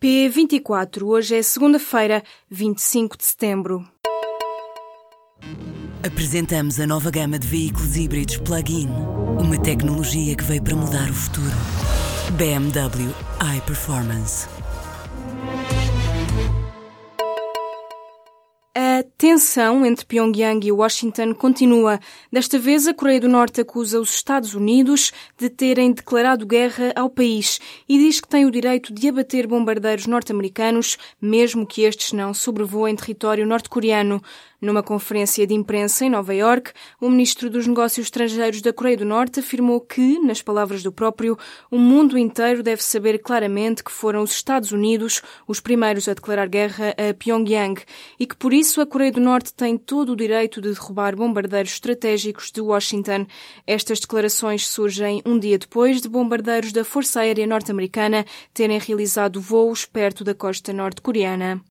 P24, hoje é segunda-feira, 25 de setembro. Apresentamos a nova gama de veículos híbridos plug-in. Uma tecnologia que veio para mudar o futuro. BMW iPerformance. Tensão entre Pyongyang e Washington continua. Desta vez, a Coreia do Norte acusa os Estados Unidos de terem declarado guerra ao país e diz que tem o direito de abater bombardeiros norte-americanos, mesmo que estes não sobrevoem território norte-coreano. Numa conferência de imprensa em Nova York, o ministro dos Negócios Estrangeiros da Coreia do Norte afirmou que, nas palavras do próprio, o mundo inteiro deve saber claramente que foram os Estados Unidos os primeiros a declarar guerra a Pyongyang e que, por isso, a Coreia do Norte tem todo o direito de derrubar bombardeiros estratégicos de Washington. Estas declarações surgem um dia depois de bombardeiros da Força Aérea Norte-Americana terem realizado voos perto da costa norte-coreana.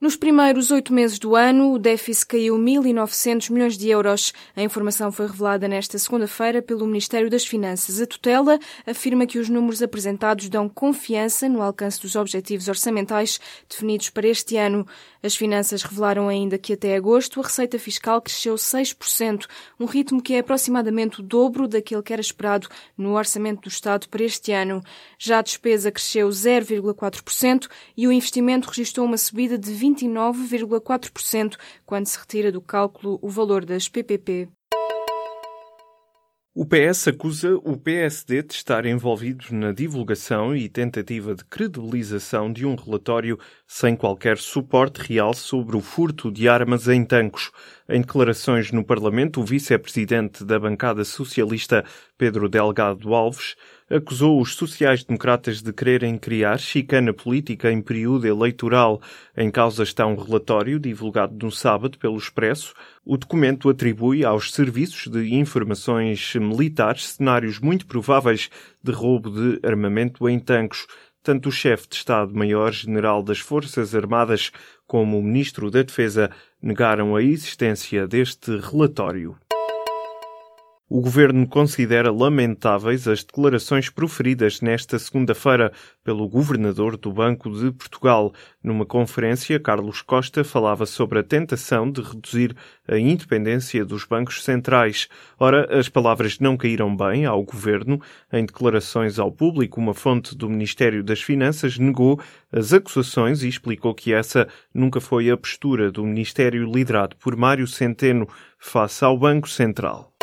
Nos primeiros oito meses do ano, o déficit caiu 1.900 milhões de euros. A informação foi revelada nesta segunda-feira pelo Ministério das Finanças. A tutela afirma que os números apresentados dão confiança no alcance dos objetivos orçamentais definidos para este ano. As finanças revelaram ainda que até agosto a receita fiscal cresceu 6%, um ritmo que é aproximadamente o dobro daquele que era esperado no orçamento do Estado para este ano. Já a despesa cresceu 0,4% e o investimento registrou uma subida de 20 29,4% quando se retira do cálculo o valor das PPP. O PS acusa o PSD de estar envolvido na divulgação e tentativa de credibilização de um relatório sem qualquer suporte real sobre o furto de armas em Tancos. Em declarações no Parlamento, o vice-presidente da bancada socialista, Pedro Delgado Alves, acusou os sociais-democratas de quererem criar chicana política em período eleitoral. Em causa está um relatório divulgado no sábado pelo Expresso. O documento atribui aos serviços de informações militares cenários muito prováveis de roubo de armamento em tanques. Tanto o chefe de Estado-Maior-General das Forças Armadas como o Ministro da Defesa negaram a existência deste relatório. O governo considera lamentáveis as declarações proferidas nesta segunda-feira pelo governador do Banco de Portugal. Numa conferência, Carlos Costa falava sobre a tentação de reduzir a independência dos bancos centrais. Ora, as palavras não caíram bem ao governo. Em declarações ao público, uma fonte do Ministério das Finanças negou as acusações e explicou que essa nunca foi a postura do Ministério liderado por Mário Centeno face ao Banco Central.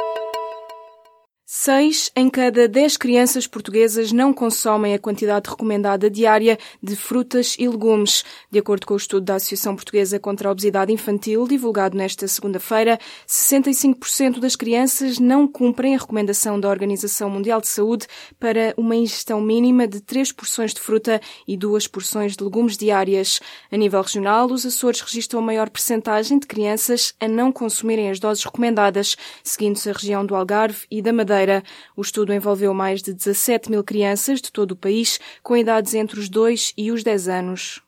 Seis em cada dez crianças portuguesas não consomem a quantidade recomendada diária de frutas e legumes. De acordo com o estudo da Associação Portuguesa contra a Obesidade Infantil, divulgado nesta segunda-feira, 65% das crianças não cumprem a recomendação da Organização Mundial de Saúde para uma ingestão mínima de três porções de fruta e duas porções de legumes diárias. A nível regional, os Açores registram a maior percentagem de crianças a não consumirem as doses recomendadas, seguindo-se a região do Algarve e da Madeira. O estudo envolveu mais de 17 mil crianças de todo o país, com idades entre os 2 e os 10 anos.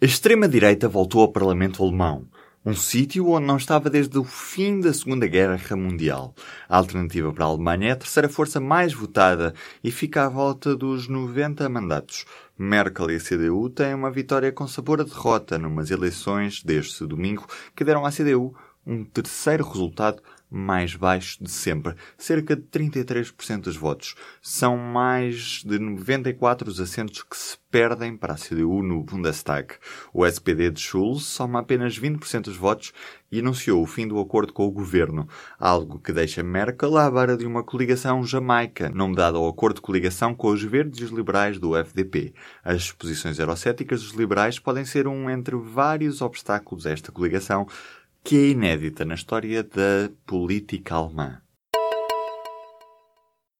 A extrema-direita voltou ao Parlamento Alemão, um sítio onde não estava desde o fim da Segunda Guerra Mundial. A alternativa para a Alemanha é a terceira força mais votada e fica à volta dos 90 mandatos. Merkel e a CDU têm uma vitória com sabor a derrota numas eleições deste domingo que deram à CDU um terceiro resultado mais baixo de sempre, cerca de 33% dos votos. São mais de 94 os assentos que se perdem para a CDU no Bundestag. O SPD de Schulz soma apenas 20% dos votos e anunciou o fim do acordo com o governo, algo que deixa Merkel à beira de uma coligação jamaica, nome dado ao acordo de coligação com os verdes e os liberais do FDP. As posições eurocéticas dos liberais podem ser um entre vários obstáculos a esta coligação, que é inédita na história da política alemã.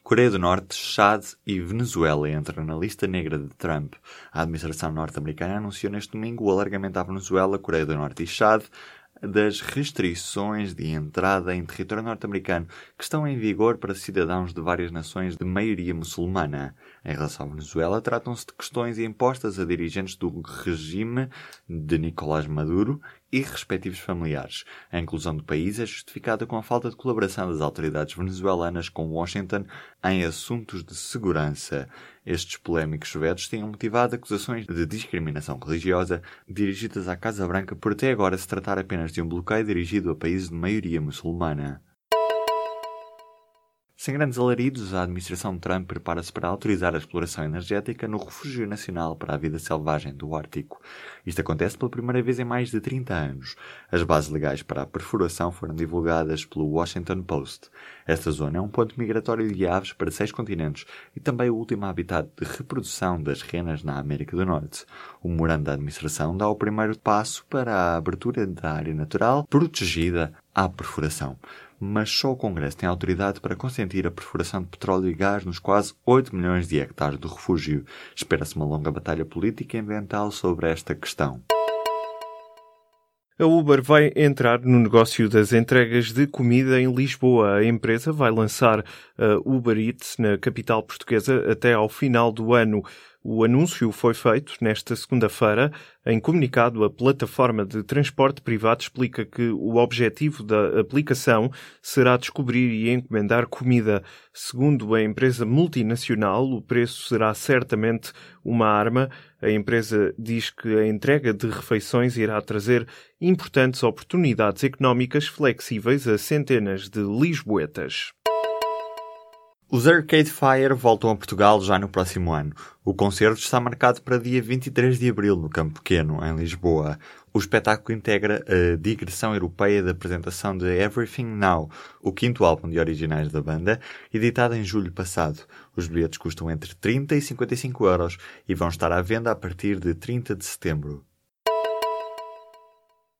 Coreia do Norte, Chad e Venezuela entram na lista negra de Trump. A administração norte-americana anunciou neste domingo o alargamento à Venezuela, Coreia do Norte e Chad das restrições de entrada em território norte-americano que estão em vigor para cidadãos de várias nações de maioria muçulmana. Em relação à Venezuela, tratam-se de questões impostas a dirigentes do regime de Nicolás Maduro e respectivos familiares. A inclusão do país é justificada com a falta de colaboração das autoridades venezuelanas com Washington em assuntos de segurança. Estes polémicos vetos tinham motivado acusações de discriminação religiosa dirigidas à Casa Branca por até agora se tratar apenas de um bloqueio dirigido a países de maioria muçulmana. Sem grandes alaridos, a administração de Trump prepara-se para autorizar a exploração energética no Refúgio Nacional para a Vida Selvagem do Ártico. Isto acontece pela primeira vez em mais de 30 anos. As bases legais para a perfuração foram divulgadas pelo Washington Post. Esta zona é um ponto migratório de aves para seis continentes e também o último habitat de reprodução das renas na América do Norte. O memorando da administração dá o primeiro passo para a abertura da área natural protegida à perfuração mas só o Congresso tem autoridade para consentir a perfuração de petróleo e gás nos quase 8 milhões de hectares do refúgio. Espera-se uma longa batalha política e ambiental sobre esta questão. A Uber vai entrar no negócio das entregas de comida em Lisboa. A empresa vai lançar a Uber Eats na capital portuguesa até ao final do ano. O anúncio foi feito nesta segunda-feira. Em comunicado, a plataforma de transporte privado explica que o objetivo da aplicação será descobrir e encomendar comida. Segundo a empresa multinacional, o preço será certamente uma arma. A empresa diz que a entrega de refeições irá trazer importantes oportunidades económicas flexíveis a centenas de lisboetas. Os Arcade Fire voltam a Portugal já no próximo ano. O concerto está marcado para dia 23 de abril no Campo Pequeno, em Lisboa. O espetáculo integra a digressão europeia da apresentação de Everything Now, o quinto álbum de originais da banda, editado em julho passado. Os bilhetes custam entre 30 e 55 euros e vão estar à venda a partir de 30 de setembro.